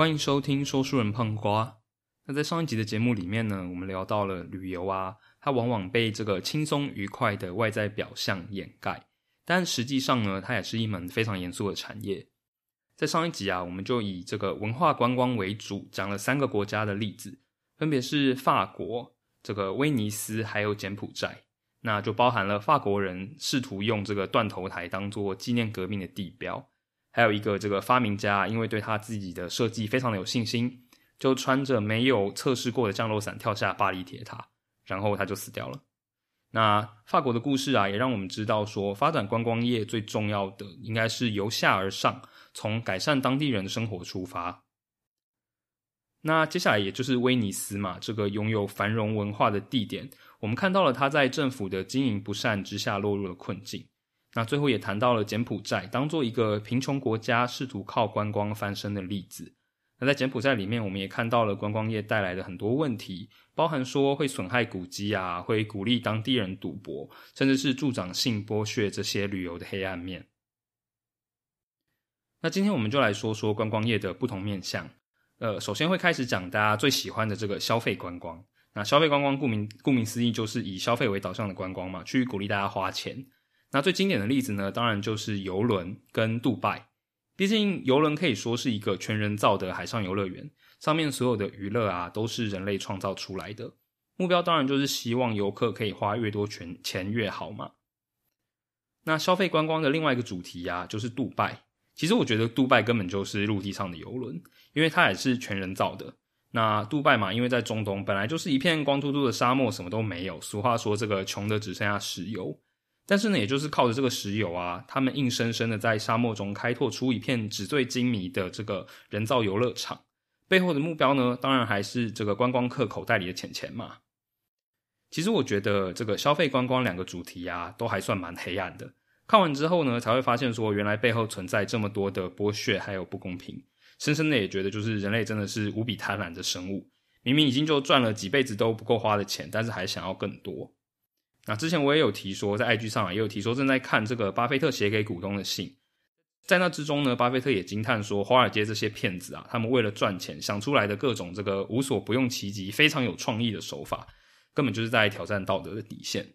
欢迎收听说书人胖瓜。那在上一集的节目里面呢，我们聊到了旅游啊，它往往被这个轻松愉快的外在表象掩盖，但实际上呢，它也是一门非常严肃的产业。在上一集啊，我们就以这个文化观光为主，讲了三个国家的例子，分别是法国、这个威尼斯还有柬埔寨。那就包含了法国人试图用这个断头台当做纪念革命的地标，还有一个这个发明家，因为对他自己的设计非常的有信心，就穿着没有测试过的降落伞跳下巴黎铁塔，然后他就死掉了。那法国的故事啊，也让我们知道说，发展观光业最重要的应该是由下而上，从改善当地人的生活出发。那接下来也就是威尼斯嘛，这个拥有繁荣文化的地点。我们看到了他在政府的经营不善之下落入了困境。那最后也谈到了柬埔寨，当做一个贫穷国家试图靠观光翻身的例子。那在柬埔寨里面，我们也看到了观光业带来的很多问题，包含说会损害古迹啊，会鼓励当地人赌博，甚至是助长性剥削这些旅游的黑暗面。那今天我们就来说说观光业的不同面向。呃，首先会开始讲大家最喜欢的这个消费观光。那消费观光，顾名顾名思义，就是以消费为导向的观光嘛，去鼓励大家花钱。那最经典的例子呢，当然就是游轮跟杜拜。毕竟游轮可以说是一个全人造的海上游乐园，上面所有的娱乐啊，都是人类创造出来的。目标当然就是希望游客可以花越多钱钱越好嘛。那消费观光的另外一个主题呀，就是杜拜。其实我觉得杜拜根本就是陆地上的游轮，因为它也是全人造的。那杜拜嘛，因为在中东本来就是一片光秃秃的沙漠，什么都没有。俗话说，这个穷的只剩下石油。但是呢，也就是靠着这个石油啊，他们硬生生的在沙漠中开拓出一片纸醉金迷的这个人造游乐场。背后的目标呢，当然还是这个观光客口袋里的钱钱嘛。其实我觉得这个消费观光两个主题啊，都还算蛮黑暗的。看完之后呢，才会发现说，原来背后存在这么多的剥削还有不公平。深深的也觉得，就是人类真的是无比贪婪的生物。明明已经就赚了几辈子都不够花的钱，但是还想要更多。那之前我也有提说，在 IG 上也有提说，正在看这个巴菲特写给股东的信。在那之中呢，巴菲特也惊叹说，华尔街这些骗子啊，他们为了赚钱想出来的各种这个无所不用其极、非常有创意的手法，根本就是在挑战道德的底线。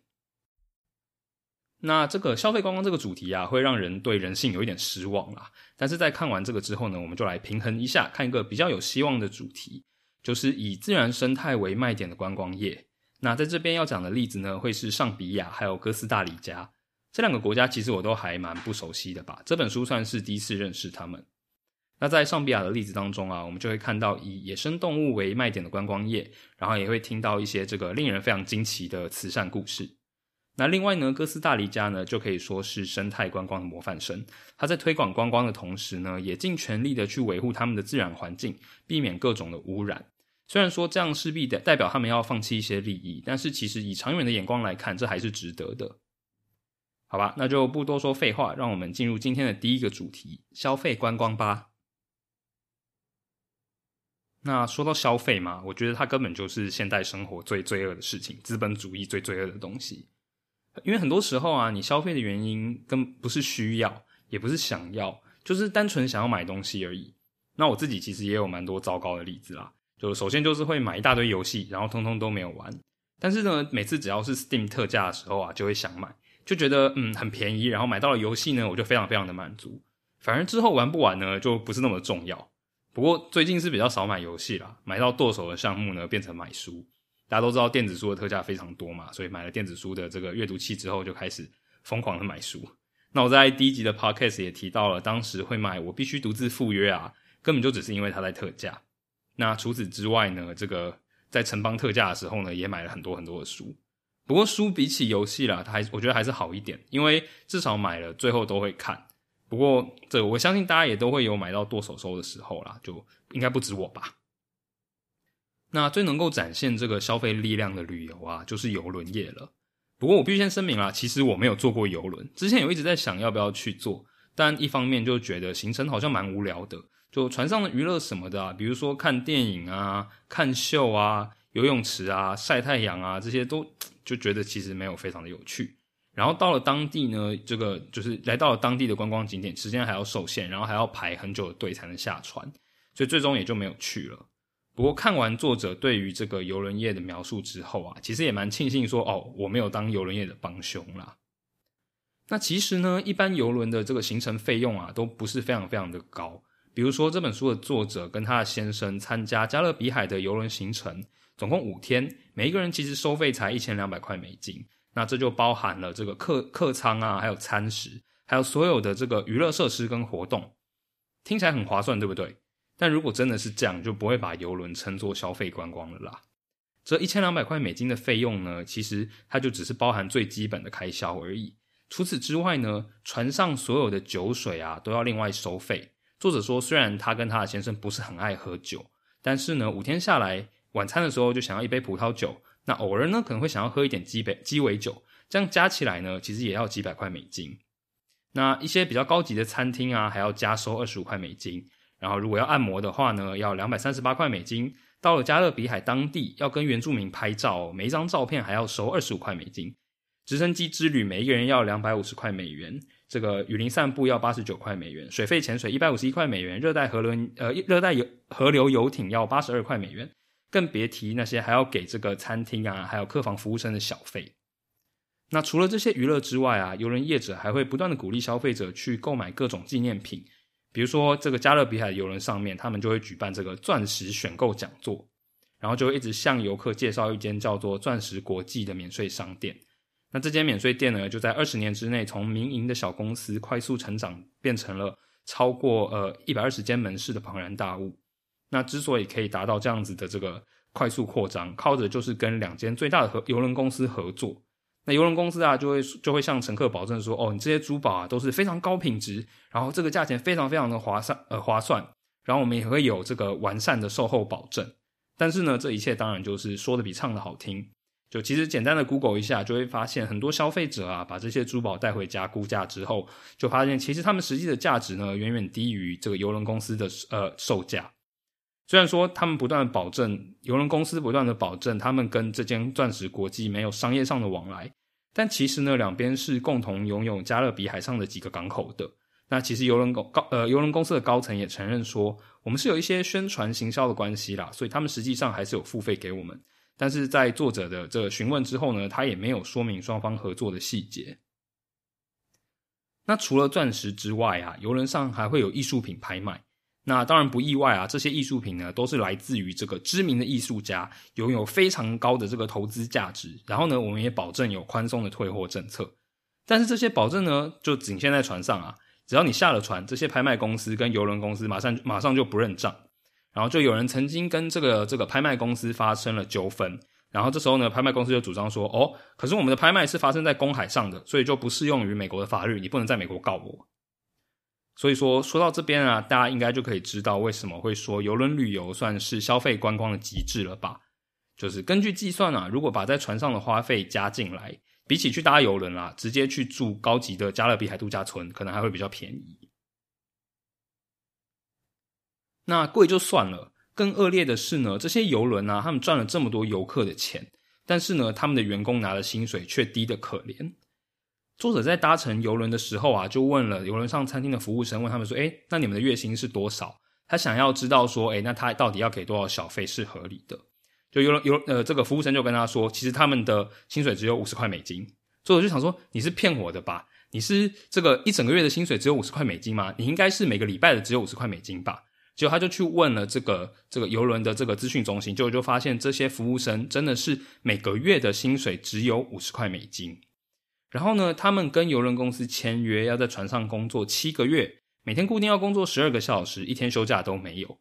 那这个消费观光这个主题啊，会让人对人性有一点失望啦。但是在看完这个之后呢，我们就来平衡一下，看一个比较有希望的主题，就是以自然生态为卖点的观光业。那在这边要讲的例子呢，会是上比亚还有哥斯达黎加这两个国家，其实我都还蛮不熟悉的吧。这本书算是第一次认识他们。那在上比亚的例子当中啊，我们就会看到以野生动物为卖点的观光业，然后也会听到一些这个令人非常惊奇的慈善故事。那另外呢，哥斯达黎加呢就可以说是生态观光的模范生。他在推广观光的同时呢，也尽全力的去维护他们的自然环境，避免各种的污染。虽然说这样势必的代表他们要放弃一些利益，但是其实以长远的眼光来看，这还是值得的。好吧，那就不多说废话，让我们进入今天的第一个主题——消费观光吧。那说到消费嘛，我觉得它根本就是现代生活最罪恶的事情，资本主义最罪恶的东西。因为很多时候啊，你消费的原因跟不是需要，也不是想要，就是单纯想要买东西而已。那我自己其实也有蛮多糟糕的例子啦。就首先就是会买一大堆游戏，然后通通都没有玩。但是呢，每次只要是 Steam 特价的时候啊，就会想买，就觉得嗯很便宜，然后买到了游戏呢，我就非常非常的满足。反而之后玩不玩呢，就不是那么重要。不过最近是比较少买游戏啦，买到剁手的项目呢，变成买书。大家都知道电子书的特价非常多嘛，所以买了电子书的这个阅读器之后，就开始疯狂的买书。那我在第一集的 podcast 也提到了，当时会买我必须独自赴约啊，根本就只是因为它在特价。那除此之外呢，这个在城邦特价的时候呢，也买了很多很多的书。不过书比起游戏啦，它还我觉得还是好一点，因为至少买了最后都会看。不过这我相信大家也都会有买到剁手收的时候啦，就应该不止我吧。那最能够展现这个消费力量的旅游啊，就是游轮业了。不过我必须先声明啦，其实我没有坐过游轮，之前有一直在想要不要去做，但一方面就觉得行程好像蛮无聊的，就船上的娱乐什么的，啊，比如说看电影啊、看秀啊、游泳池啊、晒太阳啊，这些都就觉得其实没有非常的有趣。然后到了当地呢，这个就是来到了当地的观光景点，时间还要受限，然后还要排很久的队才能下船。所以最终也就没有去了。不过看完作者对于这个游轮业的描述之后啊，其实也蛮庆幸说哦，我没有当游轮业的帮凶啦。那其实呢，一般游轮的这个行程费用啊，都不是非常非常的高。比如说这本书的作者跟他的先生参加加勒比海的游轮行程，总共五天，每一个人其实收费才一千两百块美金。那这就包含了这个客客舱啊，还有餐食，还有所有的这个娱乐设施跟活动，听起来很划算，对不对？但如果真的是这样，就不会把游轮称作消费观光了啦。这一千两百块美金的费用呢，其实它就只是包含最基本的开销而已。除此之外呢，船上所有的酒水啊都要另外收费。作者说，虽然他跟他的先生不是很爱喝酒，但是呢，五天下来，晚餐的时候就想要一杯葡萄酒，那偶尔呢可能会想要喝一点鸡杯鸡尾酒，这样加起来呢，其实也要几百块美金。那一些比较高级的餐厅啊，还要加收二十五块美金。然后，如果要按摩的话呢，要两百三十八块美金。到了加勒比海当地，要跟原住民拍照，每一张照片还要收二十五块美金。直升机之旅，每一个人要两百五十块美元。这个雨林散步要八十九块美元。水费潜水一百五十一块美元。热带河轮呃，热带游河流游艇要八十二块美元。更别提那些还要给这个餐厅啊，还有客房服务生的小费。那除了这些娱乐之外啊，游轮业者还会不断的鼓励消费者去购买各种纪念品。比如说，这个加勒比海游轮上面，他们就会举办这个钻石选购讲座，然后就会一直向游客介绍一间叫做“钻石国际”的免税商店。那这间免税店呢，就在二十年之内，从民营的小公司快速成长，变成了超过呃一百二十间门市的庞然大物。那之所以可以达到这样子的这个快速扩张，靠着就是跟两间最大的和游轮公司合作。那邮轮公司啊，就会就会向乘客保证说，哦，你这些珠宝啊都是非常高品质，然后这个价钱非常非常的划算，呃，划算。然后我们也会有这个完善的售后保证。但是呢，这一切当然就是说的比唱的好听。就其实简单的 Google 一下，就会发现很多消费者啊，把这些珠宝带回家估价之后，就发现其实他们实际的价值呢，远远低于这个邮轮公司的呃售价。虽然说他们不断的保证，邮轮公司不断的保证，他们跟这间钻石国际没有商业上的往来，但其实呢，两边是共同拥有加勒比海上的几个港口的。那其实邮轮公高呃邮轮公司的高层也承认说，我们是有一些宣传行销的关系啦，所以他们实际上还是有付费给我们。但是在作者的这个询问之后呢，他也没有说明双方合作的细节。那除了钻石之外啊，游轮上还会有艺术品拍卖。那当然不意外啊，这些艺术品呢都是来自于这个知名的艺术家，拥有非常高的这个投资价值。然后呢，我们也保证有宽松的退货政策。但是这些保证呢，就仅限在船上啊。只要你下了船，这些拍卖公司跟游轮公司马上马上就不认账。然后就有人曾经跟这个这个拍卖公司发生了纠纷。然后这时候呢，拍卖公司就主张说：“哦，可是我们的拍卖是发生在公海上的，所以就不适用于美国的法律，你不能在美国告我。”所以说，说到这边啊，大家应该就可以知道为什么会说游轮旅游算是消费观光的极致了吧？就是根据计算啊，如果把在船上的花费加进来，比起去搭游轮啊，直接去住高级的加勒比海度假村，可能还会比较便宜。那贵就算了，更恶劣的是呢，这些游轮啊，他们赚了这么多游客的钱，但是呢，他们的员工拿的薪水却低得可怜。作者在搭乘游轮的时候啊，就问了游轮上餐厅的服务生，问他们说：“哎，那你们的月薪是多少？”他想要知道说：“哎，那他到底要给多少小费是合理的？”就游轮游呃，这个服务生就跟他说：“其实他们的薪水只有五十块美金。”作者就想说：“你是骗我的吧？你是这个一整个月的薪水只有五十块美金吗？你应该是每个礼拜的只有五十块美金吧？”结果他就去问了这个这个游轮的这个资讯中心，就就发现这些服务生真的是每个月的薪水只有五十块美金。然后呢，他们跟邮轮公司签约，要在船上工作七个月，每天固定要工作十二个小时，一天休假都没有。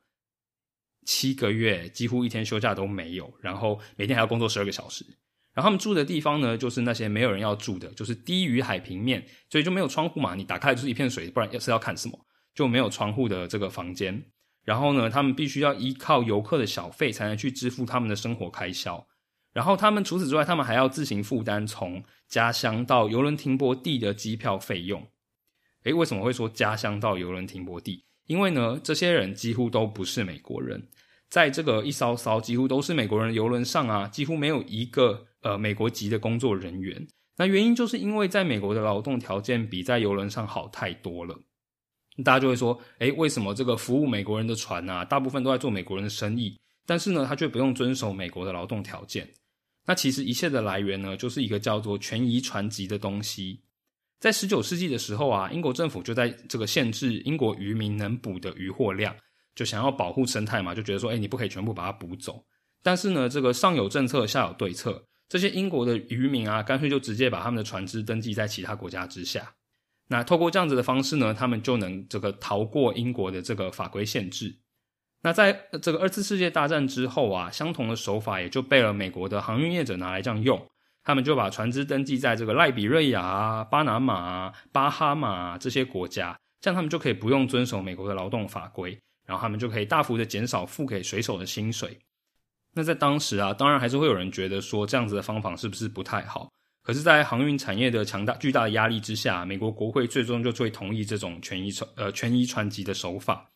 七个月几乎一天休假都没有，然后每天还要工作十二个小时。然后他们住的地方呢，就是那些没有人要住的，就是低于海平面，所以就没有窗户嘛，你打开就是一片水，不然要是要看什么？就没有窗户的这个房间。然后呢，他们必须要依靠游客的小费才能去支付他们的生活开销。然后他们除此之外，他们还要自行负担从家乡到游轮停泊地的机票费用。诶，为什么会说家乡到游轮停泊地？因为呢，这些人几乎都不是美国人，在这个一艘艘几乎都是美国人的游轮上啊，几乎没有一个呃美国籍的工作人员。那原因就是因为在美国的劳动条件比在游轮上好太多了。大家就会说，诶，为什么这个服务美国人的船啊，大部分都在做美国人的生意，但是呢，他却不用遵守美国的劳动条件？那其实一切的来源呢，就是一个叫做权宜船籍的东西。在十九世纪的时候啊，英国政府就在这个限制英国渔民能捕的渔获量，就想要保护生态嘛，就觉得说，哎，你不可以全部把它捕走。但是呢，这个上有政策，下有对策，这些英国的渔民啊，干脆就直接把他们的船只登记在其他国家之下。那透过这样子的方式呢，他们就能这个逃过英国的这个法规限制。那在这个二次世界大战之后啊，相同的手法也就被了美国的航运业者拿来这样用。他们就把船只登记在这个赖比瑞亚、巴拿马、巴哈马这些国家，这样他们就可以不用遵守美国的劳动法规，然后他们就可以大幅的减少付给水手的薪水。那在当时啊，当然还是会有人觉得说这样子的方法是不是不太好？可是，在航运产业的强大、巨大的压力之下，美国国会最终就会同意这种权益传呃权益传集的手法。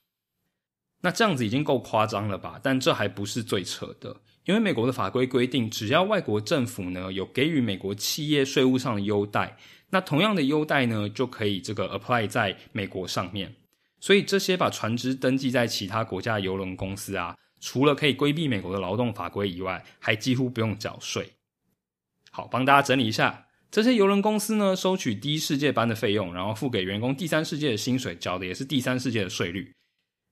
那这样子已经够夸张了吧？但这还不是最扯的，因为美国的法规规定，只要外国政府呢有给予美国企业税务上的优待，那同样的优待呢就可以这个 apply 在美国上面。所以这些把船只登记在其他国家的邮轮公司啊，除了可以规避美国的劳动法规以外，还几乎不用缴税。好，帮大家整理一下，这些邮轮公司呢，收取第一世界班的费用，然后付给员工第三世界的薪水，缴的也是第三世界的税率。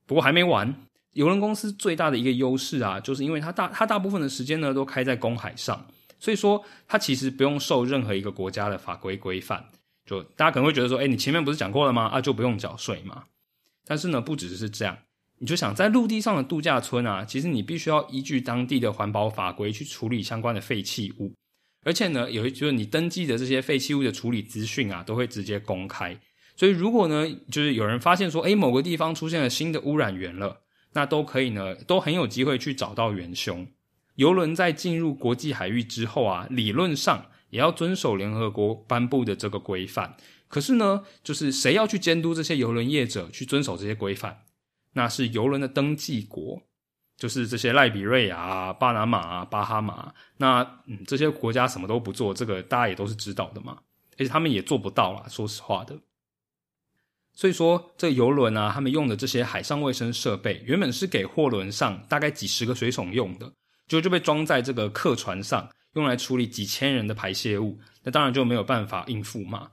不过还没完，邮轮公司最大的一个优势啊，就是因为它大它大部分的时间呢都开在公海上，所以说它其实不用受任何一个国家的法规规范。就大家可能会觉得说，哎，你前面不是讲过了吗？啊，就不用缴税嘛？但是呢，不只是这样，你就想在陆地上的度假村啊，其实你必须要依据当地的环保法规去处理相关的废弃物。而且呢，有就是你登记的这些废弃物的处理资讯啊，都会直接公开。所以如果呢，就是有人发现说，诶某个地方出现了新的污染源了，那都可以呢，都很有机会去找到元凶。游轮在进入国际海域之后啊，理论上也要遵守联合国颁布的这个规范。可是呢，就是谁要去监督这些游轮业者去遵守这些规范？那是游轮的登记国。就是这些赖比瑞亚、巴拿马、巴哈马，那嗯这些国家什么都不做，这个大家也都是知道的嘛，而且他们也做不到啦，说实话的。所以说，这游轮啊，他们用的这些海上卫生设备，原本是给货轮上大概几十个水手用的，就就被装在这个客船上，用来处理几千人的排泄物，那当然就没有办法应付嘛。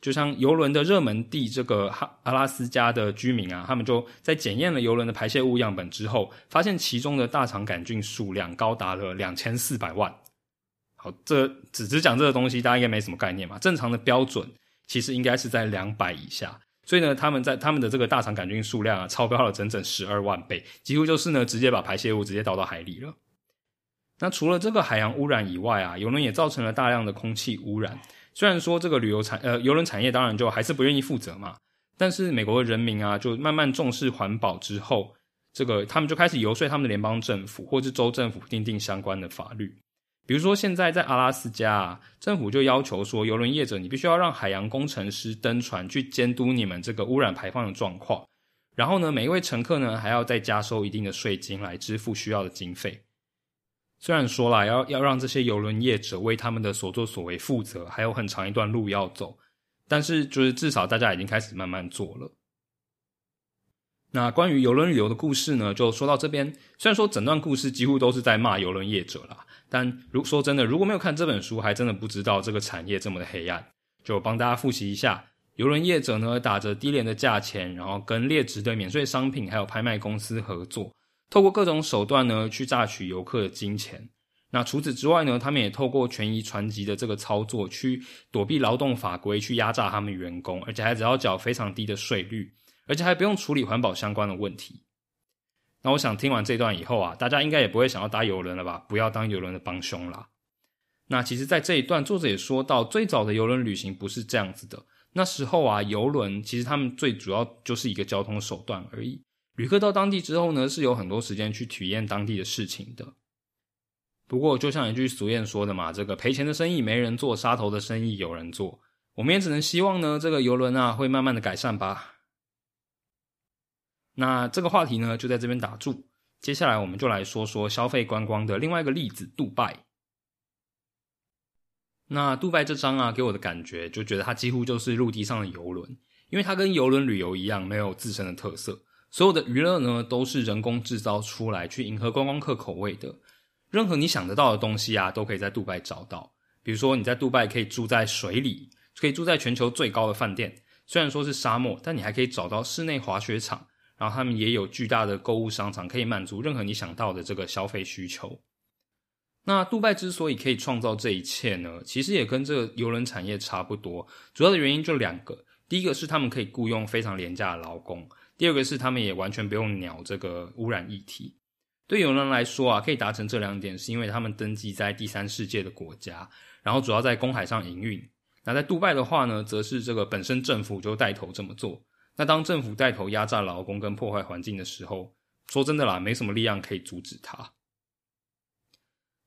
就像游轮的热门地这个哈阿拉斯加的居民啊，他们就在检验了游轮的排泄物样本之后，发现其中的大肠杆菌数量高达了两千四百万。好，这只只讲这个东西，大家应该没什么概念嘛。正常的标准其实应该是在两百以下，所以呢，他们在他们的这个大肠杆菌数量啊，超标了整整十二万倍，几乎就是呢直接把排泄物直接倒到海里了。那除了这个海洋污染以外啊，游轮也造成了大量的空气污染。虽然说这个旅游产呃游轮产业当然就还是不愿意负责嘛，但是美国的人民啊就慢慢重视环保之后，这个他们就开始游说他们的联邦政府或是州政府订定相关的法律。比如说现在在阿拉斯加啊，政府就要求说游轮业者你必须要让海洋工程师登船去监督你们这个污染排放的状况，然后呢每一位乘客呢还要再加收一定的税金来支付需要的经费。虽然说了要要让这些游轮业者为他们的所作所为负责，还有很长一段路要走，但是就是至少大家已经开始慢慢做了。那关于游轮旅游的故事呢，就说到这边。虽然说整段故事几乎都是在骂游轮业者啦，但如说真的，如果没有看这本书，还真的不知道这个产业这么的黑暗。就帮大家复习一下，游轮业者呢打着低廉的价钱，然后跟劣质的免税商品还有拍卖公司合作。透过各种手段呢，去榨取游客的金钱。那除此之外呢，他们也透过权宜船籍的这个操作，去躲避劳动法规，去压榨他们员工，而且还只要缴非常低的税率，而且还不用处理环保相关的问题。那我想听完这段以后啊，大家应该也不会想要搭游轮了吧？不要当游轮的帮凶啦。那其实，在这一段，作者也说到，最早的游轮旅行不是这样子的。那时候啊，游轮其实他们最主要就是一个交通手段而已。旅客到当地之后呢，是有很多时间去体验当地的事情的。不过，就像一句俗谚说的嘛，这个赔钱的生意没人做，杀头的生意有人做。我们也只能希望呢，这个游轮啊会慢慢的改善吧。那这个话题呢，就在这边打住。接下来，我们就来说说消费观光的另外一个例子——杜拜。那杜拜这张啊，给我的感觉就觉得它几乎就是陆地上的游轮。因为它跟游轮旅游一样，没有自身的特色。所有的娱乐呢，都是人工制造出来去迎合观光客口味的。任何你想得到的东西啊，都可以在杜拜找到。比如说，你在杜拜可以住在水里，可以住在全球最高的饭店。虽然说是沙漠，但你还可以找到室内滑雪场。然后他们也有巨大的购物商场，可以满足任何你想到的这个消费需求。那杜拜之所以可以创造这一切呢，其实也跟这个游轮产业差不多。主要的原因就两个：第一个是他们可以雇佣非常廉价的劳工；第二个是他们也完全不用鸟这个污染议题。对有人来说啊，可以达成这两点，是因为他们登记在第三世界的国家，然后主要在公海上营运。那在杜拜的话呢，则是这个本身政府就带头这么做。那当政府带头压榨劳工跟破坏环境的时候，说真的啦，没什么力量可以阻止他。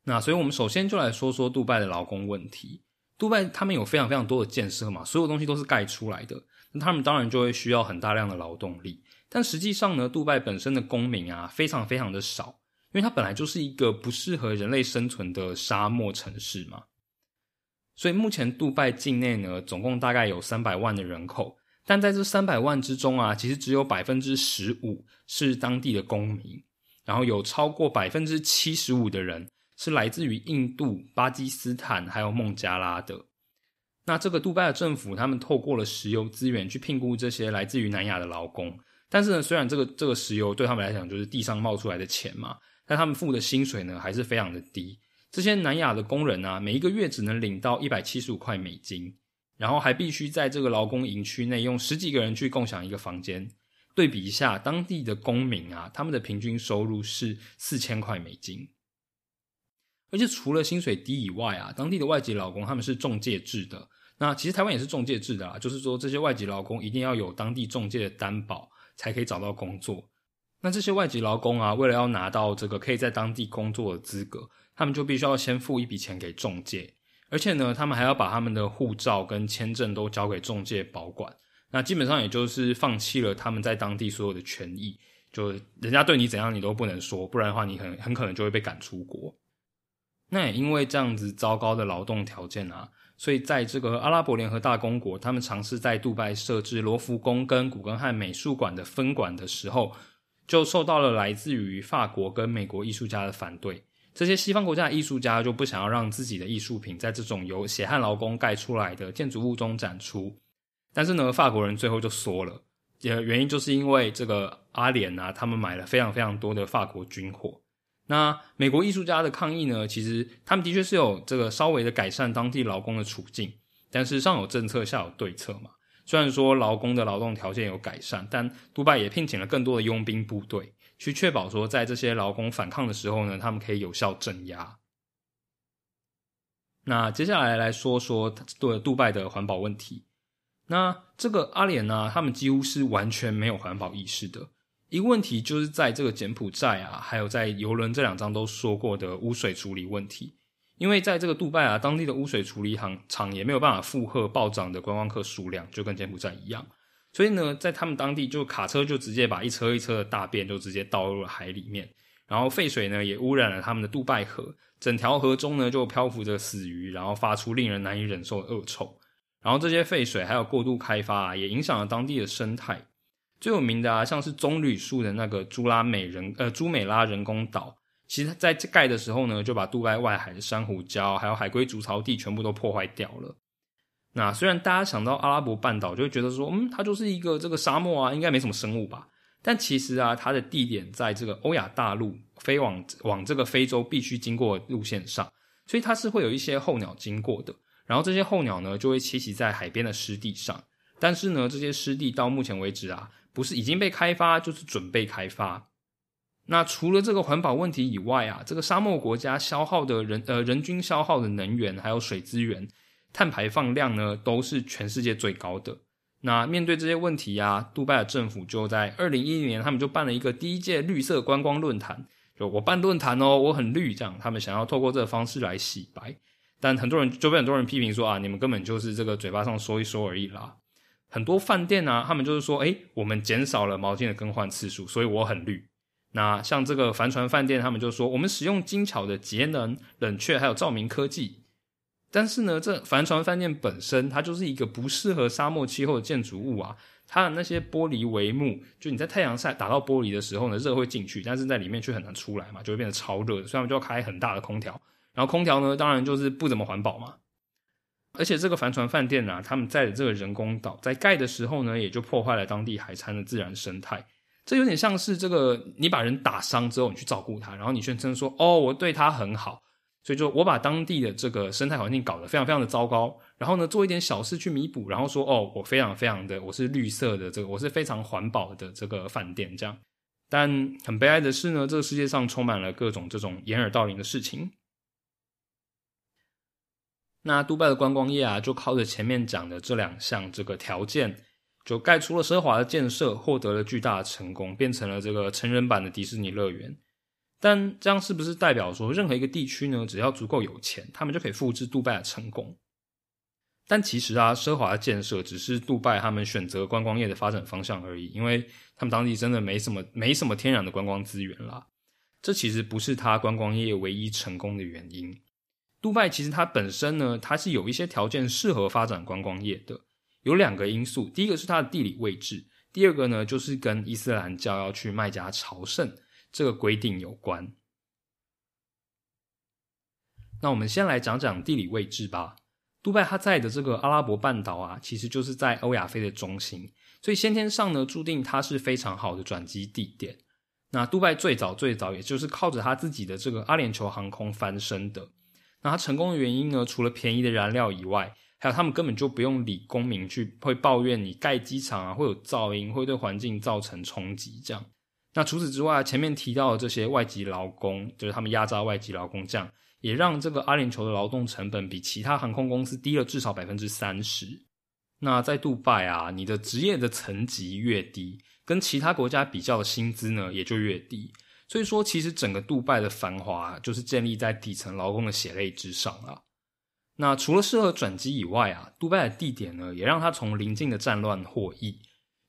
那所以，我们首先就来说说杜拜的劳工问题。杜拜他们有非常非常多的建设嘛，所有东西都是盖出来的，那他们当然就会需要很大量的劳动力。但实际上呢，杜拜本身的公民啊，非常非常的少，因为它本来就是一个不适合人类生存的沙漠城市嘛。所以目前杜拜境内呢，总共大概有三百万的人口。但在这三百万之中啊，其实只有百分之十五是当地的公民，然后有超过百分之七十五的人是来自于印度、巴基斯坦还有孟加拉的。那这个杜拜的政府，他们透过了石油资源去聘雇这些来自于南亚的劳工，但是呢，虽然这个这个石油对他们来讲就是地上冒出来的钱嘛，但他们付的薪水呢还是非常的低。这些南亚的工人啊，每一个月只能领到一百七十五块美金。然后还必须在这个劳工营区内用十几个人去共享一个房间。对比一下，当地的公民啊，他们的平均收入是四千块美金。而且除了薪水低以外啊，当地的外籍劳工他们是中介制的。那其实台湾也是中介制的啊，就是说这些外籍劳工一定要有当地中介的担保，才可以找到工作。那这些外籍劳工啊，为了要拿到这个可以在当地工作的资格，他们就必须要先付一笔钱给中介。而且呢，他们还要把他们的护照跟签证都交给中介保管。那基本上也就是放弃了他们在当地所有的权益，就人家对你怎样你都不能说，不然的话你很很可能就会被赶出国。那也因为这样子糟糕的劳动条件啊，所以在这个阿拉伯联合大公国，他们尝试在杜拜设置罗浮宫跟古根汉美术馆的分馆的时候，就受到了来自于法国跟美国艺术家的反对。这些西方国家的艺术家就不想要让自己的艺术品在这种由血汗劳工盖出来的建筑物中展出，但是呢，法国人最后就缩了，也，原因就是因为这个阿联啊，他们买了非常非常多的法国军火。那美国艺术家的抗议呢，其实他们的确是有这个稍微的改善当地劳工的处境，但是上有政策下有对策嘛。虽然说劳工的劳动条件有改善，但杜拜也聘请了更多的佣兵部队。去确保说，在这些劳工反抗的时候呢，他们可以有效镇压。那接下来来说说对杜拜的环保问题。那这个阿联呢，他们几乎是完全没有环保意识的。一个问题就是在这个柬埔寨啊，还有在游轮这两章都说过的污水处理问题。因为在这个杜拜啊，当地的污水处理厂厂也没有办法负荷暴涨的观光客数量，就跟柬埔寨一样。所以呢，在他们当地，就卡车就直接把一车一车的大便就直接倒入了海里面，然后废水呢也污染了他们的杜拜河，整条河中呢就漂浮着死鱼，然后发出令人难以忍受的恶臭。然后这些废水还有过度开发，也影响了当地的生态。最有名的啊，像是棕榈树的那个朱拉美人呃朱美拉人工岛，其实在盖的时候呢，就把杜拜外海的珊瑚礁还有海龟筑巢地全部都破坏掉了。那虽然大家想到阿拉伯半岛，就会觉得说，嗯，它就是一个这个沙漠啊，应该没什么生物吧？但其实啊，它的地点在这个欧亚大陆飞往往这个非洲必须经过的路线上，所以它是会有一些候鸟经过的。然后这些候鸟呢，就会栖息在海边的湿地上。但是呢，这些湿地到目前为止啊，不是已经被开发，就是准备开发。那除了这个环保问题以外啊，这个沙漠国家消耗的人呃人均消耗的能源还有水资源。碳排放量呢，都是全世界最高的。那面对这些问题呀，杜拜的政府就在二零一零年，他们就办了一个第一届绿色观光论坛。就我办论坛哦，我很绿，这样他们想要透过这个方式来洗白。但很多人就被很多人批评说啊，你们根本就是这个嘴巴上说一说而已啦。很多饭店啊，他们就是说，哎，我们减少了毛巾的更换次数，所以我很绿。那像这个帆船饭店，他们就说，我们使用精巧的节能、冷却还有照明科技。但是呢，这帆船饭店本身它就是一个不适合沙漠气候的建筑物啊，它的那些玻璃帷幕，就你在太阳晒打到玻璃的时候呢，热会进去，但是在里面却很难出来嘛，就会变得超热，所以他们就要开很大的空调。然后空调呢，当然就是不怎么环保嘛。而且这个帆船饭店啊，他们在的这个人工岛在盖的时候呢，也就破坏了当地海滩的自然生态。这有点像是这个，你把人打伤之后，你去照顾他，然后你宣称说：“哦，我对他很好。”所以就我把当地的这个生态环境搞得非常非常的糟糕，然后呢，做一点小事去弥补，然后说：“哦，我非常非常的，我是绿色的，这个我是非常环保的这个饭店。”这样，但很悲哀的是呢，这个世界上充满了各种这种掩耳盗铃的事情。那杜拜的观光业啊，就靠着前面讲的这两项这个条件，就盖出了奢华的建设，获得了巨大的成功，变成了这个成人版的迪士尼乐园。但这样是不是代表说，任何一个地区呢，只要足够有钱，他们就可以复制杜拜的成功？但其实啊，奢华的建设只是杜拜他们选择观光业的发展方向而已，因为他们当地真的没什么没什么天然的观光资源啦。这其实不是他观光业唯一成功的原因。杜拜其实它本身呢，它是有一些条件适合发展观光业的，有两个因素，第一个是它的地理位置，第二个呢就是跟伊斯兰教要去麦加朝圣这个规定有关。那我们先来讲讲地理位置吧。杜拜它在的这个阿拉伯半岛啊，其实就是在欧亚非的中心，所以先天上呢注定它是非常好的转机地点。那杜拜最早最早也就是靠着它自己的这个阿联酋航空翻身的。那它成功的原因呢？除了便宜的燃料以外，还有他们根本就不用理公民去会抱怨你盖机场啊会有噪音，会对环境造成冲击这样。那除此之外，前面提到的这些外籍劳工，就是他们压榨外籍劳工这样，也让这个阿联酋的劳动成本比其他航空公司低了至少百分之三十。那在杜拜啊，你的职业的层级越低，跟其他国家比较的薪资呢也就越低。所以说，其实整个杜拜的繁华就是建立在底层劳工的血泪之上啊。那除了适合转机以外啊，杜拜的地点呢，也让他从邻近的战乱获益。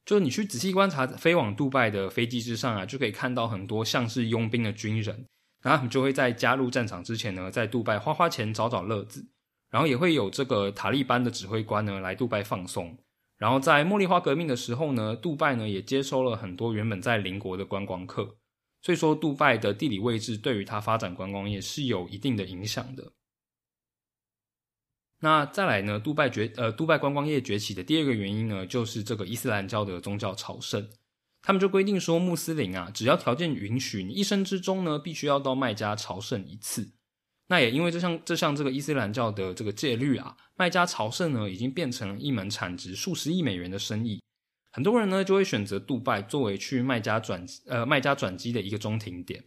就是你去仔细观察飞往杜拜的飞机之上啊，就可以看到很多像是佣兵的军人，然后他们就会在加入战场之前呢，在杜拜花花钱找找乐子。然后也会有这个塔利班的指挥官呢来杜拜放松。然后在茉莉花革命的时候呢，杜拜呢也接收了很多原本在邻国的观光客。所以说，杜拜的地理位置对于它发展观光业是有一定的影响的。那再来呢，杜拜崛呃，杜拜观光业崛起的第二个原因呢，就是这个伊斯兰教的宗教朝圣。他们就规定说，穆斯林啊，只要条件允许，你一生之中呢，必须要到麦加朝圣一次。那也因为这项这项这个伊斯兰教的这个戒律啊，麦加朝圣呢，已经变成了一门产值数十亿美元的生意。很多人呢就会选择杜拜作为去卖家转呃卖家转机的一个中停点。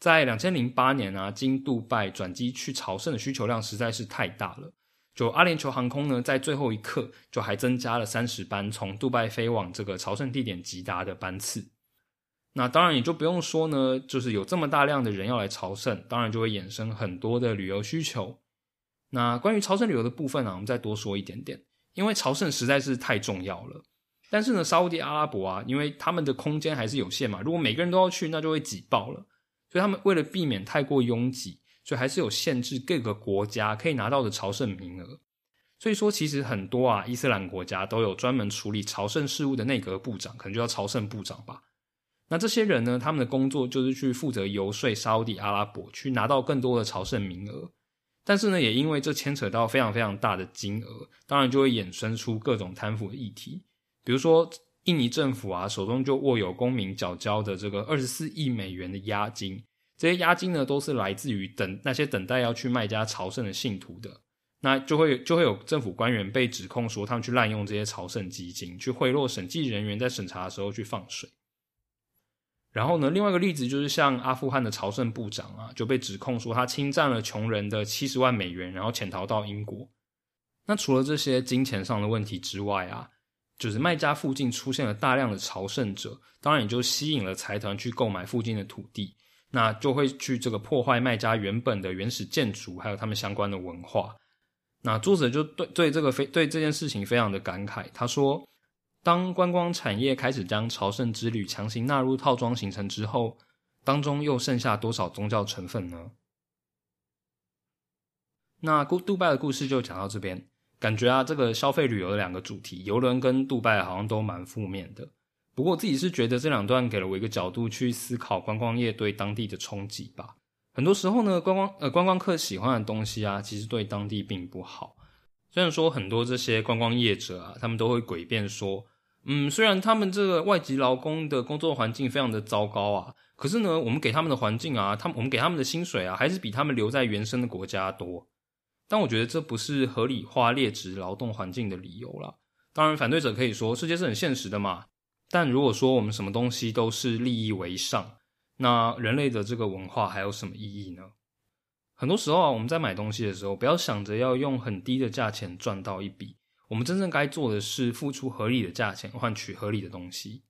在两千零八年啊，经杜拜转机去朝圣的需求量实在是太大了。就阿联酋航空呢，在最后一刻就还增加了三十班从杜拜飞往这个朝圣地点吉达的班次。那当然也就不用说呢，就是有这么大量的人要来朝圣，当然就会衍生很多的旅游需求。那关于朝圣旅游的部分呢，我们再多说一点点，因为朝圣实在是太重要了。但是呢，沙地阿拉伯啊，因为他们的空间还是有限嘛，如果每个人都要去，那就会挤爆了。所以他们为了避免太过拥挤，所以还是有限制各个国家可以拿到的朝圣名额。所以说，其实很多啊，伊斯兰国家都有专门处理朝圣事务的内阁部长，可能就叫朝圣部长吧。那这些人呢，他们的工作就是去负责游说沙地阿拉伯，去拿到更多的朝圣名额。但是呢，也因为这牵扯到非常非常大的金额，当然就会衍生出各种贪腐的议题。比如说，印尼政府啊，手中就握有公民缴交的这个二十四亿美元的押金，这些押金呢，都是来自于等那些等待要去麦加朝圣的信徒的，那就会就会有政府官员被指控说，他们去滥用这些朝圣基金，去贿赂审计人员在审查的时候去放水。然后呢，另外一个例子就是像阿富汗的朝圣部长啊，就被指控说他侵占了穷人的七十万美元，然后潜逃到英国。那除了这些金钱上的问题之外啊。就是卖家附近出现了大量的朝圣者，当然也就吸引了财团去购买附近的土地，那就会去这个破坏卖家原本的原始建筑，还有他们相关的文化。那作者就对对这个非对这件事情非常的感慨，他说：当观光产业开始将朝圣之旅强行纳入套装行程之后，当中又剩下多少宗教成分呢？那故杜拜的故事就讲到这边。感觉啊，这个消费旅游的两个主题，游轮跟杜拜好像都蛮负面的。不过我自己是觉得这两段给了我一个角度去思考观光业对当地的冲击吧。很多时候呢，观光呃观光客喜欢的东西啊，其实对当地并不好。虽然说很多这些观光业者啊，他们都会诡辩说，嗯，虽然他们这个外籍劳工的工作环境非常的糟糕啊，可是呢，我们给他们的环境啊，他们我们给他们的薪水啊，还是比他们留在原生的国家多。但我觉得这不是合理化劣质劳动环境的理由啦。当然，反对者可以说世界是很现实的嘛。但如果说我们什么东西都是利益为上，那人类的这个文化还有什么意义呢？很多时候啊，我们在买东西的时候，不要想着要用很低的价钱赚到一笔。我们真正该做的是付出合理的价钱换取合理的东西。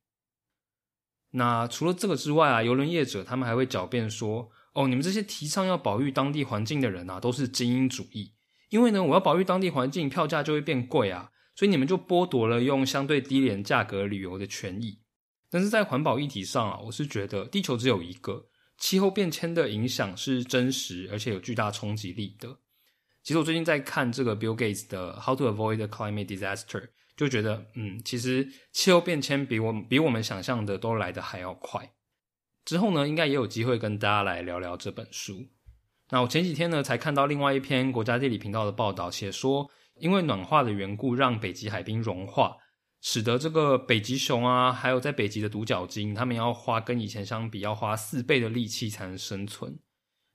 那除了这个之外啊，邮轮业者他们还会狡辩说。哦，你们这些提倡要保育当地环境的人啊，都是精英主义。因为呢，我要保育当地环境，票价就会变贵啊，所以你们就剥夺了用相对低廉价格旅游的权益。但是在环保议题上啊，我是觉得地球只有一个，气候变迁的影响是真实而且有巨大冲击力的。其实我最近在看这个 Bill Gates 的《How to Avoid Climate Disaster》，就觉得，嗯，其实气候变迁比我比我们想象的都来得还要快。之后呢，应该也有机会跟大家来聊聊这本书。那我前几天呢，才看到另外一篇国家地理频道的报道，写说因为暖化的缘故，让北极海冰融化，使得这个北极熊啊，还有在北极的独角鲸，他们要花跟以前相比要花四倍的力气才能生存。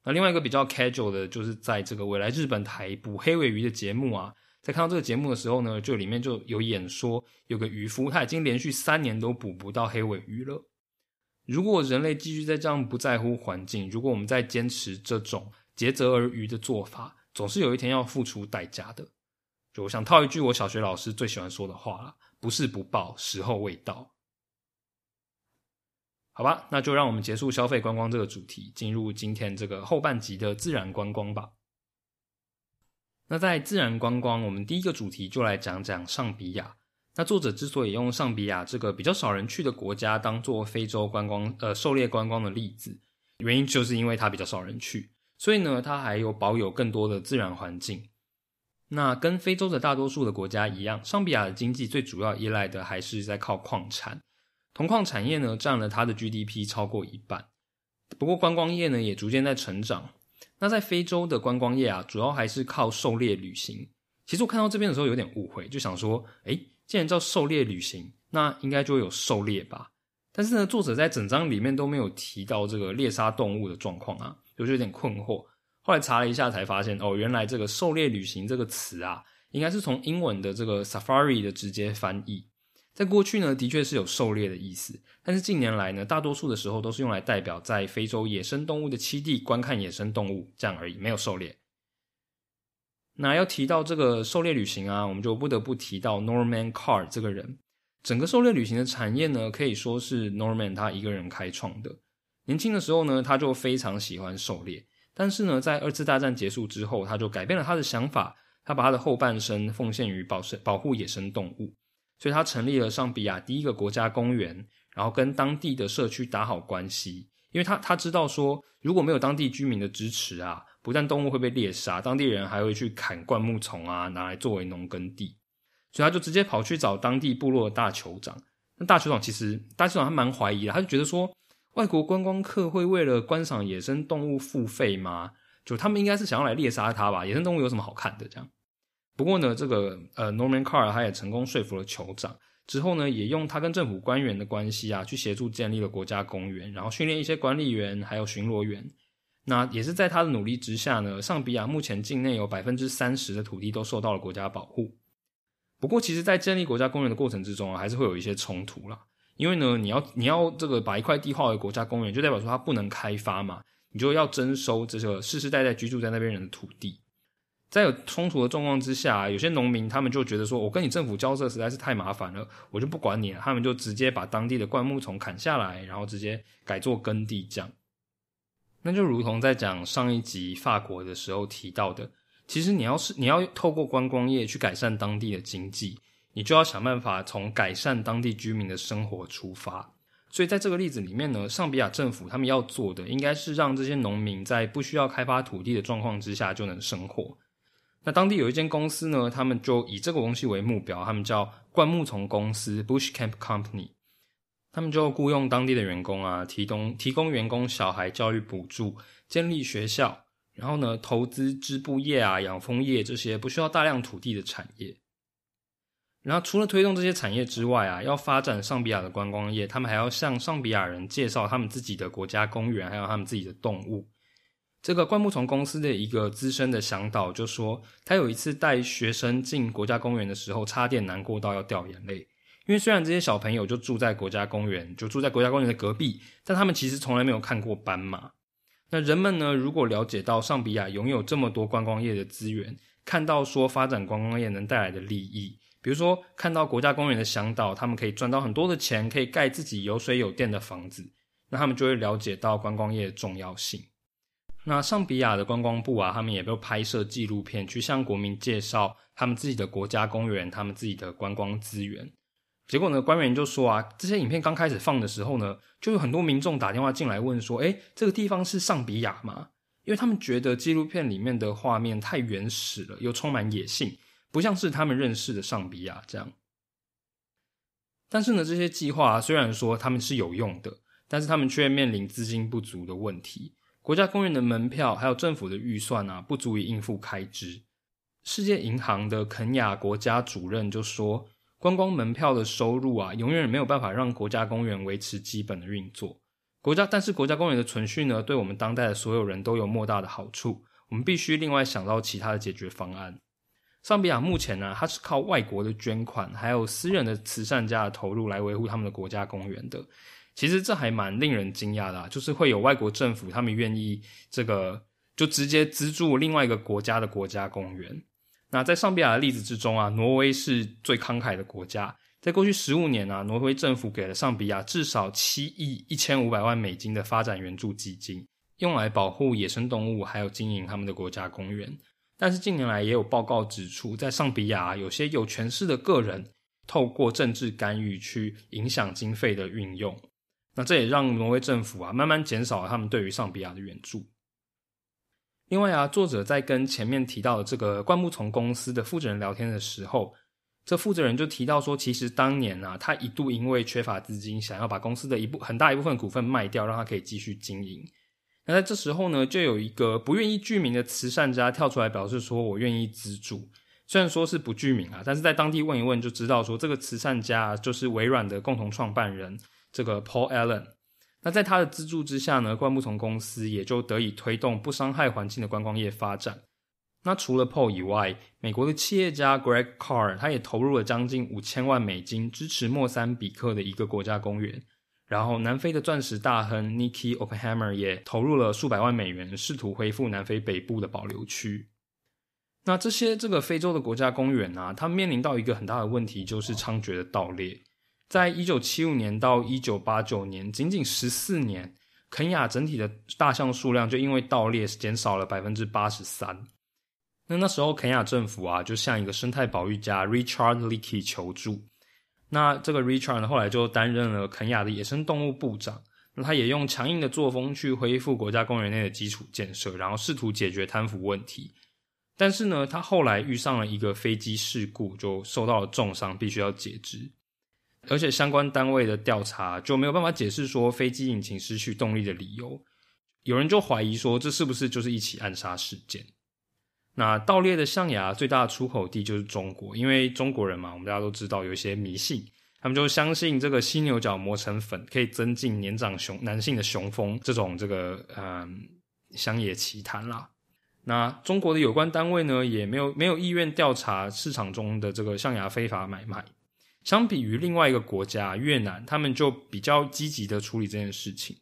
那另外一个比较 casual 的，就是在这个未来日本台捕黑尾鱼的节目啊，在看到这个节目的时候呢，就里面就有演说，有个渔夫他已经连续三年都捕不到黑尾鱼了。如果人类继续在这样不在乎环境，如果我们在坚持这种竭泽而渔的做法，总是有一天要付出代价的。就我想套一句我小学老师最喜欢说的话了：不是不报，时候未到。好吧，那就让我们结束消费观光这个主题，进入今天这个后半集的自然观光吧。那在自然观光，我们第一个主题就来讲讲上比亚。那作者之所以用上比亚这个比较少人去的国家当做非洲观光呃狩猎观光的例子，原因就是因为它比较少人去，所以呢，它还有保有更多的自然环境。那跟非洲的大多数的国家一样，上比亚的经济最主要依赖的还是在靠矿产，铜矿产业呢占了它的 GDP 超过一半。不过观光业呢也逐渐在成长。那在非洲的观光业啊，主要还是靠狩猎旅行。其实我看到这边的时候有点误会，就想说，哎。既然叫狩猎旅行，那应该就会有狩猎吧？但是呢，作者在整章里面都没有提到这个猎杀动物的状况啊，我就有点困惑。后来查了一下，才发现哦，原来这个狩猎旅行这个词啊，应该是从英文的这个 safari 的直接翻译。在过去呢，的确是有狩猎的意思，但是近年来呢，大多数的时候都是用来代表在非洲野生动物的栖地观看野生动物这样而已，没有狩猎。那要提到这个狩猎旅行啊，我们就不得不提到 Norman Carr 这个人。整个狩猎旅行的产业呢，可以说是 Norman 他一个人开创的。年轻的时候呢，他就非常喜欢狩猎，但是呢，在二次大战结束之后，他就改变了他的想法，他把他的后半生奉献于保生保护野生动物，所以他成立了上比亚第一个国家公园，然后跟当地的社区打好关系，因为他他知道说，如果没有当地居民的支持啊。不但动物会被猎杀，当地人还会去砍灌木丛啊，拿来作为农耕地，所以他就直接跑去找当地部落的大酋长。那大酋长其实大酋长还蛮怀疑的，他就觉得说，外国观光客会为了观赏野生动物付费吗？就他们应该是想要来猎杀它吧？野生动物有什么好看的？这样。不过呢，这个呃，Norman Carr 他也成功说服了酋长，之后呢，也用他跟政府官员的关系啊，去协助建立了国家公园，然后训练一些管理员还有巡逻员。那也是在他的努力之下呢，上比亚目前境内有百分之三十的土地都受到了国家保护。不过，其实，在建立国家公园的过程之中啊，还是会有一些冲突啦。因为呢，你要你要这个把一块地划为国家公园，就代表说它不能开发嘛，你就要征收这个世世代代居住在那边人的土地。在有冲突的状况之下，有些农民他们就觉得说，我跟你政府交涉实在是太麻烦了，我就不管你了。他们就直接把当地的灌木丛砍下来，然后直接改做耕地这样。那就如同在讲上一集法国的时候提到的，其实你要是你要透过观光业去改善当地的经济，你就要想办法从改善当地居民的生活出发。所以在这个例子里面呢，上比亚政府他们要做的，应该是让这些农民在不需要开发土地的状况之下就能生活。那当地有一间公司呢，他们就以这个东西为目标，他们叫灌木丛公司 （Bush Camp Company）。他们就雇佣当地的员工啊，提供提供员工小孩教育补助，建立学校，然后呢，投资织布业啊、养蜂业这些不需要大量土地的产业。然后除了推动这些产业之外啊，要发展上比亚的观光业，他们还要向上比亚人介绍他们自己的国家公园，还有他们自己的动物。这个灌木丛公司的一个资深的向导就说，他有一次带学生进国家公园的时候，差点难过到要掉眼泪。因为虽然这些小朋友就住在国家公园，就住在国家公园的隔壁，但他们其实从来没有看过斑马。那人们呢，如果了解到上比亚拥有这么多观光业的资源，看到说发展观光业能带来的利益，比如说看到国家公园的向导，他们可以赚到很多的钱，可以盖自己有水有电的房子，那他们就会了解到观光业的重要性。那上比亚的观光部啊，他们也都拍摄纪录片，去向国民介绍他们自己的国家公园，他们自己的观光资源。结果呢，官员就说啊，这些影片刚开始放的时候呢，就有很多民众打电话进来问说，哎，这个地方是上比亚吗？因为他们觉得纪录片里面的画面太原始了，又充满野性，不像是他们认识的上比亚这样。但是呢，这些计划虽然说他们是有用的，但是他们却面临资金不足的问题。国家公园的门票还有政府的预算啊，不足以应付开支。世界银行的肯雅国家主任就说，观光门票的收入啊，永远没有办法让国家公园维持基本的运作。国家，但是国家公园的存续呢，对我们当代的所有人都有莫大的好处。我们必须另外想到其他的解决方案。桑比亚目前呢，它是靠外国的捐款，还有私人的慈善家的投入来维护他们的国家公园的。其实这还蛮令人惊讶的，就是会有外国政府他们愿意这个就直接资助另外一个国家的国家公园。那在上比亚的例子之中啊，挪威是最慷慨的国家，在过去十五年啊，挪威政府给了上比亚至少七亿一千五百万美金的发展援助基金，用来保护野生动物，还有经营他们的国家公园。但是近年来也有报告指出，在上比亚有些有权势的个人透过政治干预去影响经费的运用。那这也让挪威政府啊慢慢减少了他们对于上比亚的援助。另外啊，作者在跟前面提到的这个灌木丛公司的负责人聊天的时候，这负责人就提到说，其实当年啊，他一度因为缺乏资金，想要把公司的一部很大一部分股份卖掉，让他可以继续经营。那在这时候呢，就有一个不愿意具名的慈善家跳出来表示说：“我愿意资助。”虽然说是不具名啊，但是在当地问一问就知道说，这个慈善家就是微软的共同创办人。这个 Paul Allen，那在他的资助之下呢，灌木丛公司也就得以推动不伤害环境的观光业发展。那除了 Paul 以外，美国的企业家 Greg Carr 他也投入了将近五千万美金支持莫桑比克的一个国家公园。然后，南非的钻石大亨 Nicky Oppenheimer 也投入了数百万美元，试图恢复南非北部的保留区。那这些这个非洲的国家公园啊，它面临到一个很大的问题，就是猖獗的盗猎。在一九七五年到一九八九年，仅仅十四年，肯亚整体的大象数量就因为盗猎减少了百分之八十三。那那时候肯亚政府啊，就向一个生态保育家 Richard Leakey 求助。那这个 Richard 呢，后来就担任了肯亚的野生动物部长。那他也用强硬的作风去恢复国家公园内的基础建设，然后试图解决贪腐问题。但是呢，他后来遇上了一个飞机事故，就受到了重伤，必须要解职。而且相关单位的调查就没有办法解释说飞机引擎失去动力的理由，有人就怀疑说这是不是就是一起暗杀事件？那盗猎的象牙最大的出口地就是中国，因为中国人嘛，我们大家都知道有一些迷信，他们就相信这个犀牛角磨成粉可以增进年长雄男性的雄风，这种这个嗯乡野奇谈啦。那中国的有关单位呢，也没有没有意愿调查市场中的这个象牙非法买卖。相比于另外一个国家越南，他们就比较积极的处理这件事情。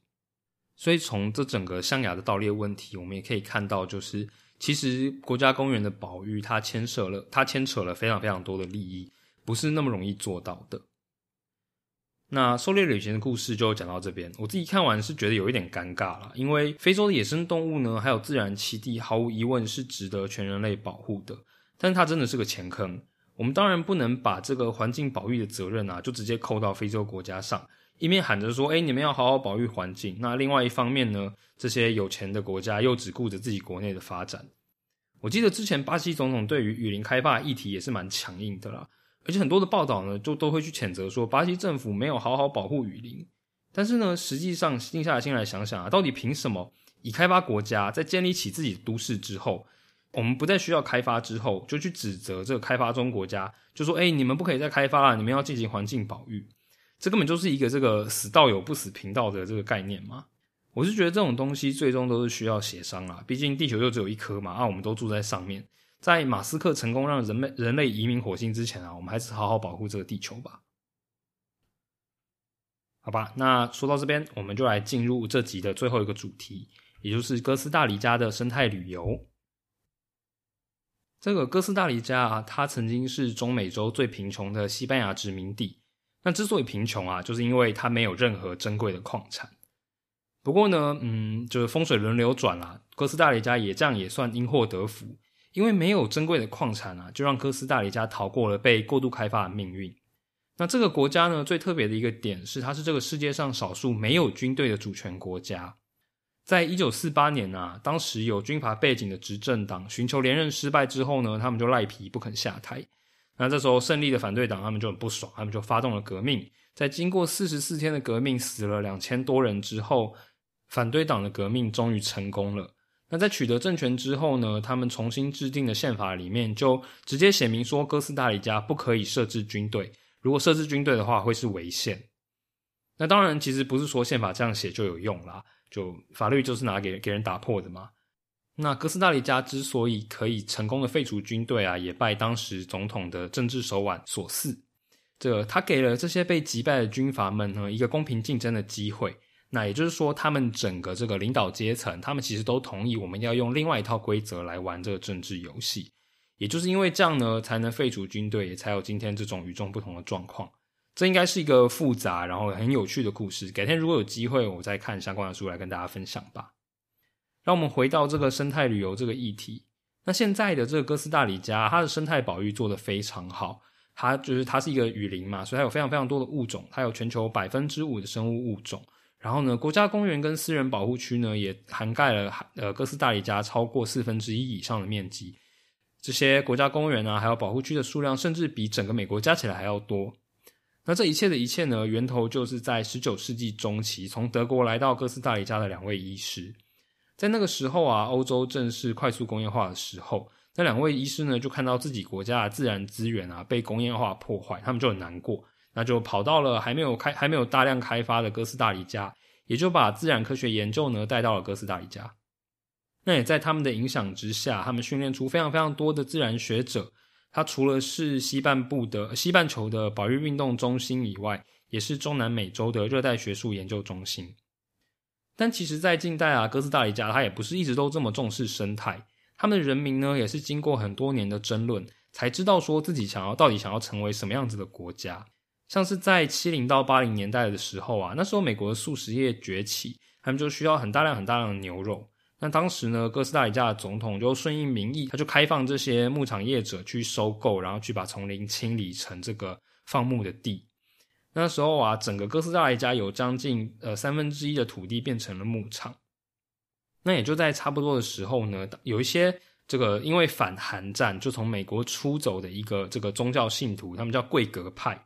所以从这整个象牙的盗猎问题，我们也可以看到，就是其实国家公园的保育，它牵涉了它牵扯了非常非常多的利益，不是那么容易做到的。那狩猎旅行的故事就讲到这边，我自己看完是觉得有一点尴尬了，因为非洲的野生动物呢，还有自然栖地，毫无疑问是值得全人类保护的，但它真的是个钱坑。我们当然不能把这个环境保育的责任啊，就直接扣到非洲国家上，一面喊着说，哎，你们要好好保育环境。那另外一方面呢，这些有钱的国家又只顾着自己国内的发展。我记得之前巴西总统对于雨林开发议题也是蛮强硬的啦，而且很多的报道呢，就都会去谴责说巴西政府没有好好保护雨林。但是呢，实际上静下心来想想啊，到底凭什么以开发国家在建立起自己的都市之后，我们不再需要开发之后，就去指责这个开发中国家，就说哎，你们不可以再开发了，你们要进行环境保育，这根本就是一个这个死道友不死贫道的这个概念嘛。我是觉得这种东西最终都是需要协商啦，毕竟地球就只有一颗嘛，啊，我们都住在上面。在马斯克成功让人类人类移民火星之前啊，我们还是好好保护这个地球吧。好吧，那说到这边，我们就来进入这集的最后一个主题，也就是哥斯达黎加的生态旅游。这个哥斯达黎加啊，它曾经是中美洲最贫穷的西班牙殖民地。那之所以贫穷啊，就是因为它没有任何珍贵的矿产。不过呢，嗯，就是风水轮流转啦。哥斯达黎加也这样也算因祸得福，因为没有珍贵的矿产啊，就让哥斯达黎加逃过了被过度开发的命运。那这个国家呢，最特别的一个点是，它是这个世界上少数没有军队的主权国家。在一九四八年啊，当时有军阀背景的执政党寻求连任失败之后呢，他们就赖皮不肯下台。那这时候胜利的反对党他们就很不爽，他们就发动了革命。在经过四十四天的革命，死了两千多人之后。反对党的革命终于成功了。那在取得政权之后呢？他们重新制定的宪法里面就直接写明说，哥斯达黎加不可以设置军队。如果设置军队的话，会是违宪。那当然，其实不是说宪法这样写就有用啦，就法律就是拿给给人打破的嘛。那哥斯达黎加之所以可以成功的废除军队啊，也拜当时总统的政治手腕所赐。这他给了这些被击败的军阀们呢一个公平竞争的机会。那也就是说，他们整个这个领导阶层，他们其实都同意我们要用另外一套规则来玩这个政治游戏。也就是因为这样呢，才能废除军队，也才有今天这种与众不同的状况。这应该是一个复杂然后很有趣的故事。改天如果有机会，我再看相关的书来跟大家分享吧。让我们回到这个生态旅游这个议题。那现在的这个哥斯达黎加，它的生态保育做得非常好。它就是它是一个雨林嘛，所以它有非常非常多的物种，它有全球百分之五的生物物种。然后呢，国家公园跟私人保护区呢，也涵盖了呃哥斯达黎加超过四分之一以上的面积。这些国家公园啊，还有保护区的数量，甚至比整个美国加起来还要多。那这一切的一切呢，源头就是在十九世纪中期，从德国来到哥斯达黎加的两位医师。在那个时候啊，欧洲正是快速工业化的时候，那两位医师呢，就看到自己国家的自然资源啊被工业化破坏，他们就很难过。那就跑到了还没有开、还没有大量开发的哥斯达黎加，也就把自然科学研究呢带到了哥斯达黎加。那也在他们的影响之下，他们训练出非常非常多的自然学者。它除了是西半部的西半球的保育运动中心以外，也是中南美洲的热带学术研究中心。但其实，在近代啊，哥斯达黎加它也不是一直都这么重视生态。他们的人民呢，也是经过很多年的争论，才知道说自己想要到底想要成为什么样子的国家。像是在七零到八零年代的时候啊，那时候美国的素食业崛起，他们就需要很大量很大量的牛肉。那当时呢，哥斯达黎加的总统就顺应民意，他就开放这些牧场业者去收购，然后去把丛林清理成这个放牧的地。那时候啊，整个哥斯达黎加有将近呃三分之一的土地变成了牧场。那也就在差不多的时候呢，有一些这个因为反韩战就从美国出走的一个这个宗教信徒，他们叫贵格派。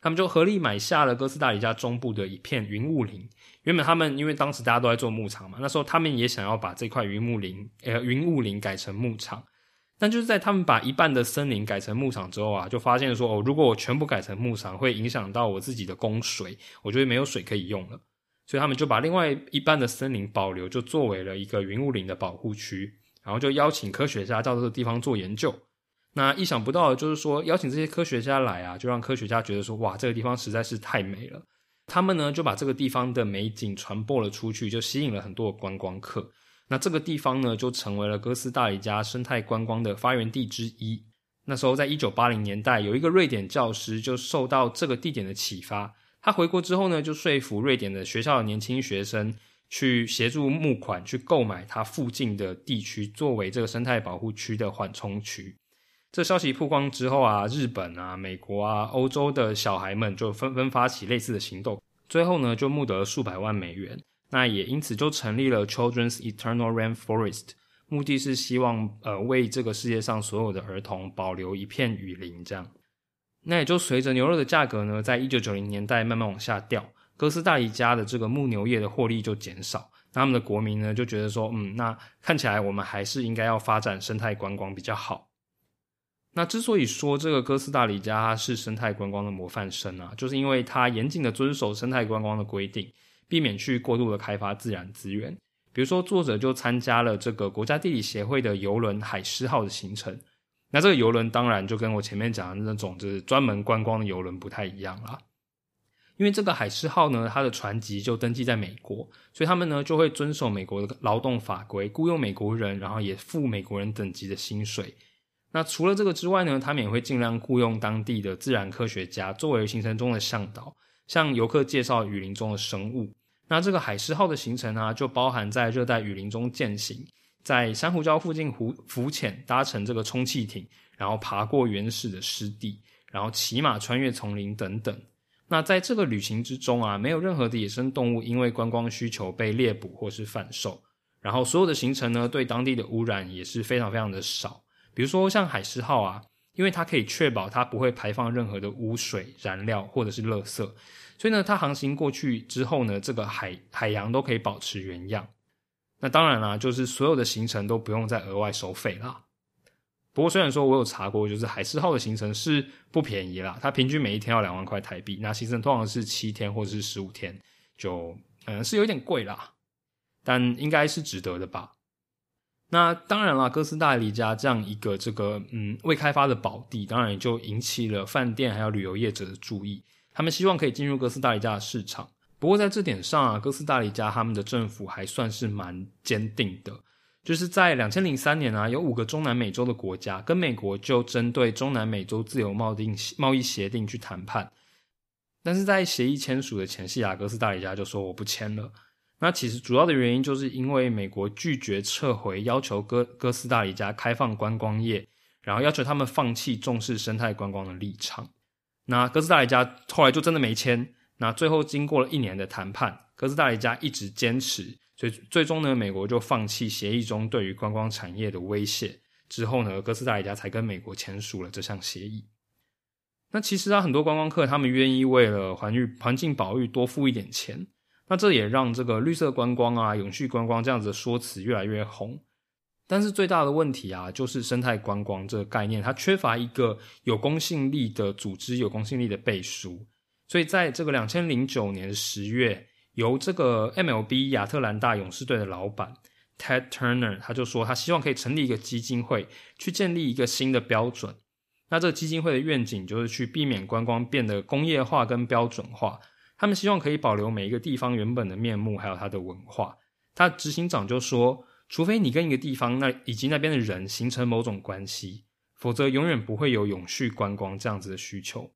他们就合力买下了哥斯达黎加中部的一片云雾林。原本他们因为当时大家都在做牧场嘛，那时候他们也想要把这块云雾林，呃，云雾林改成牧场。但就是在他们把一半的森林改成牧场之后啊，就发现说，哦，如果我全部改成牧场，会影响到我自己的供水，我觉得没有水可以用了。所以他们就把另外一半的森林保留，就作为了一个云雾林的保护区，然后就邀请科学家到这个地方做研究。那意想不到的就是说，邀请这些科学家来啊，就让科学家觉得说，哇，这个地方实在是太美了。他们呢就把这个地方的美景传播了出去，就吸引了很多观光客。那这个地方呢，就成为了哥斯达黎加生态观光的发源地之一。那时候，在一九八零年代，有一个瑞典教师就受到这个地点的启发，他回国之后呢，就说服瑞典的学校的年轻学生去协助募款，去购买他附近的地区作为这个生态保护区的缓冲区。这消息曝光之后啊，日本啊、美国啊、欧洲的小孩们就纷纷发起类似的行动，最后呢就募得了数百万美元。那也因此就成立了 Children's Eternal Rainforest，目的是希望呃为这个世界上所有的儿童保留一片雨林，这样。那也就随着牛肉的价格呢，在一九九零年代慢慢往下掉，哥斯达黎加的这个牧牛业的获利就减少，那他们的国民呢就觉得说，嗯，那看起来我们还是应该要发展生态观光比较好。那之所以说这个哥斯达黎加是生态观光的模范生啊，就是因为它严谨的遵守生态观光的规定，避免去过度的开发自然资源。比如说，作者就参加了这个国家地理协会的游轮海狮号的行程。那这个游轮当然就跟我前面讲的那种就是专门观光的游轮不太一样啦。因为这个海狮号呢，它的船籍就登记在美国，所以他们呢就会遵守美国的劳动法规，雇佣美国人，然后也付美国人等级的薪水。那除了这个之外呢，他们也会尽量雇佣当地的自然科学家作为行程中的向导，向游客介绍雨林中的生物。那这个海狮号的行程啊，就包含在热带雨林中践行，在珊瑚礁附近浮浮潜，搭乘这个充气艇，然后爬过原始的湿地，然后骑马穿越丛林等等。那在这个旅行之中啊，没有任何的野生动物因为观光需求被猎捕或是贩售。然后所有的行程呢，对当地的污染也是非常非常的少。比如说像海狮号啊，因为它可以确保它不会排放任何的污水、燃料或者是垃圾，所以呢，它航行过去之后呢，这个海海洋都可以保持原样。那当然啦，就是所有的行程都不用再额外收费啦。不过虽然说我有查过，就是海狮号的行程是不便宜啦，它平均每一天要两万块台币，那行程通常是七天或者是十五天，就嗯是有点贵啦，但应该是值得的吧。那当然了，哥斯达黎加这样一个这个嗯未开发的宝地，当然也就引起了饭店还有旅游业者的注意。他们希望可以进入哥斯达黎加的市场。不过在这点上啊，哥斯达黎加他们的政府还算是蛮坚定的。就是在两千零三年啊，有五个中南美洲的国家跟美国就针对中南美洲自由贸易贸易协定去谈判。但是在协议签署的前夕啊，哥斯达黎加就说我不签了。那其实主要的原因就是因为美国拒绝撤回要求哥哥斯达黎加开放观光业，然后要求他们放弃重视生态观光的立场。那哥斯达黎加后来就真的没签。那最后经过了一年的谈判，哥斯达黎加一直坚持，所以最终呢，美国就放弃协议中对于观光产业的威胁。之后呢，哥斯达黎加才跟美国签署了这项协议。那其实啊，很多观光客他们愿意为了环境环境保育多付一点钱，那这也让这个绿色观光啊、永续观光这样子的说辞越来越红。但是最大的问题啊，就是生态观光这个概念，它缺乏一个有公信力的组织、有公信力的背书。所以在这个两千零九年十月，由这个 MLB 亚特兰大勇士队的老板 Ted Turner，他就说他希望可以成立一个基金会，去建立一个新的标准。那这个基金会的愿景就是去避免观光变得工业化跟标准化。他们希望可以保留每一个地方原本的面目，还有它的文化。他执行长就说。除非你跟一个地方那以及那边的人形成某种关系，否则永远不会有永续观光这样子的需求。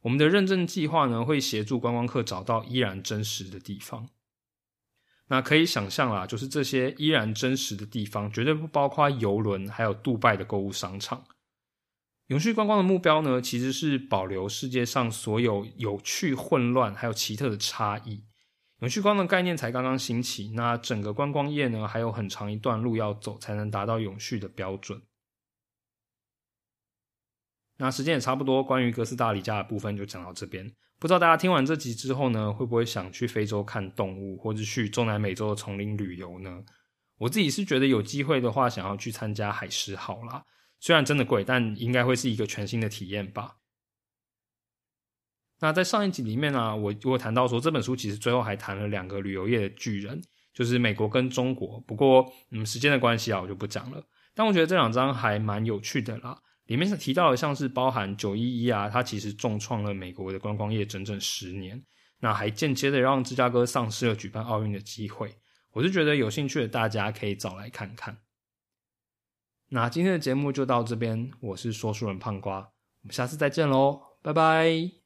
我们的认证计划呢，会协助观光客找到依然真实的地方。那可以想象啦，就是这些依然真实的地方，绝对不包括游轮，还有杜拜的购物商场。永续观光的目标呢，其实是保留世界上所有有趣、混乱还有奇特的差异。永续观光概念才刚刚兴起，那整个观光业呢还有很长一段路要走，才能达到永续的标准。那时间也差不多，关于哥斯达黎加的部分就讲到这边。不知道大家听完这集之后呢，会不会想去非洲看动物，或者去中南美洲的丛林旅游呢？我自己是觉得有机会的话，想要去参加海狮号啦。虽然真的贵，但应该会是一个全新的体验吧。那在上一集里面呢，我我谈到说这本书其实最后还谈了两个旅游业的巨人，就是美国跟中国。不过，嗯，时间的关系啊，我就不讲了。但我觉得这两章还蛮有趣的啦。里面是提到的，像是包含九一一啊，它其实重创了美国的观光业整整十年，那还间接的让芝加哥丧失了举办奥运的机会。我是觉得有兴趣的大家可以找来看看。那今天的节目就到这边，我是说书人胖瓜，我们下次再见喽，拜拜。